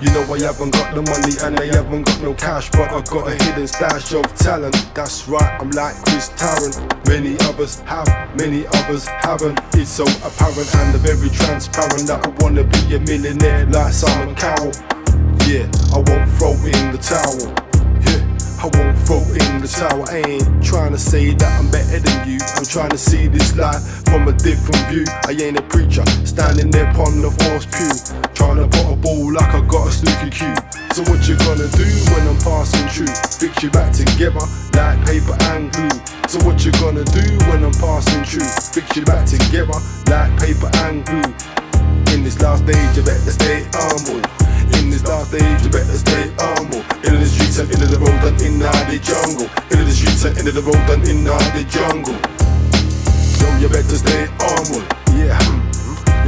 I haven't got the money and I haven't got no cash, but I got a hidden stash of talent. That's right, I'm like Chris Tarrant. Many others have, many others haven't. It's so apparent and very transparent that I wanna be a millionaire like Simon Cowell. Yeah, I won't throw in the towel. Yeah, I won't throw in the towel. I ain't trying to say that I'm better than you. I'm trying to see this life from a different view. I ain't a preacher standing there you back together like paper and glue. So what you gonna do when I'm passing through? Fix you back together like paper and glue. In this last age, you better stay humble. In this last age, you better stay humble. Into the streets and into the road and in the jungle. Into the streets and into the road and in the jungle. Yo, you better stay humble. Yeah.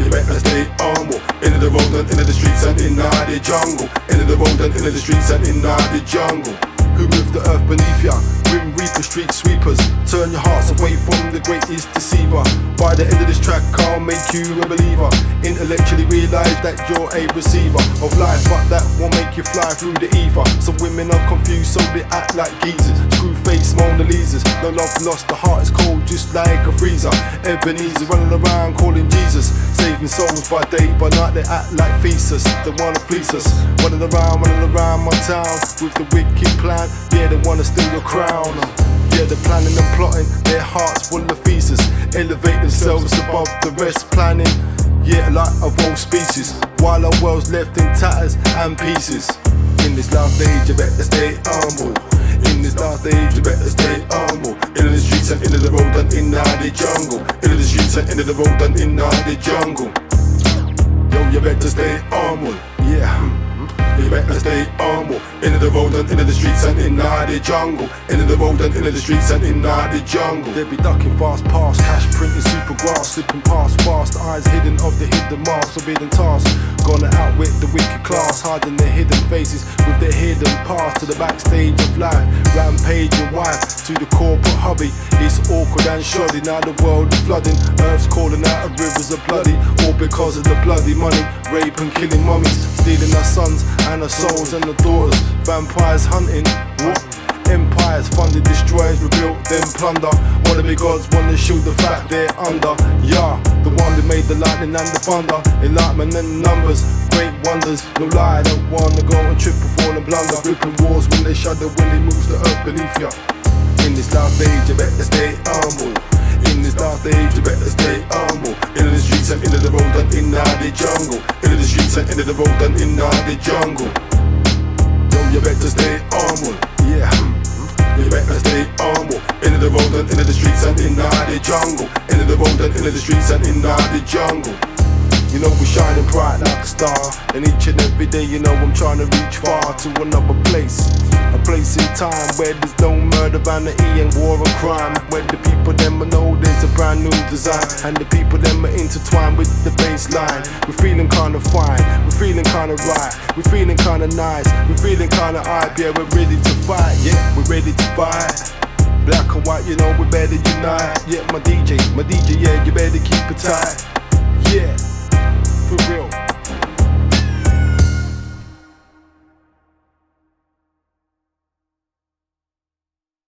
You better stay humble. Into the road and into the streets and in the jungle. Into the road and into the streets and in the jungle. Who moved the earth beneath ya? Grim Reaper, street sweepers. Turn your hearts away from the greatest deceiver. By the end of this track, I'll make you a believer. Intellectually realize that you're a receiver of life, but that won't make you fly through the ether. Some women are confused, so they act like geezers. Screw face Mona Lisas. No love lost, the heart is cold, just like a freezer. Ebenezer running around calling Jesus. Saving souls by day, by night they act like thesis. They wanna fleece us. Running around, running around my town with the wicked plan. Yeah, they wanna steal your crown. Yeah, they're planning and plotting, their hearts full of feces. Elevate themselves above the rest, planning. Yeah, like of all species. While our world's left in tatters and pieces. In this last age, you better stay humble. In this dark stage, you better stay humble. Into the streets and into the road and in the jungle. Into the streets and into the road and in the jungle. Yo, you better stay humble. Yeah. Better stay humble. Into the road and into the streets and in the jungle. Into the road and into the streets and in the jungle. They be ducking fast past, cash printing super grass, slipping past fast, eyes hidden of the hidden mask, forbidden task. Gonna outwit the wicked class, hiding their hidden faces with their hidden past to the backstage of life. Rampage and wife to the corporate hobby. It's awkward and shoddy. Now the world is flooding, earth's calling out of rivers of bloody, all because of the bloody money, rape and killing mummies, stealing our sons and our souls and our daughters. Vampires hunting, what? Empires funded, destroyed, rebuilt, then plunder. Wanna be gods, wanna shoot the fact they're under. Yeah, the one that made the lightning and the thunder. Enlightenment and numbers, great wonders. No lie, I don't wanna go and trip and fall and blunder. Ripping wars when they shudder, when they moves the earth beneath ya. In this last age, you better stay humble. In this last age, you better stay humble. Into the streets and into the road and in the jungle. Into the streets and into the road and in the jungle. Yo, you better stay humble. Yeah. You better stay humble. Into the road and into the streets and in the jungle. Into the road and into the streets and in the jungle. You know we're shining bright like a star. And each and every day you know I'm trying to reach far to another place. A place in time where there's no murder, vanity and war and crime. Where the people them know there's a brand new design. And the people them are intertwined with the baseline. We're feeling kinda fine, we're feeling kinda right. We're feeling kinda nice, we're feeling kinda hype. Yeah we're ready to fight, yeah we're ready to fight. Black and white, you know we better unite. Yeah, my DJ, my DJ, yeah, you better keep it tight. Yeah, for real.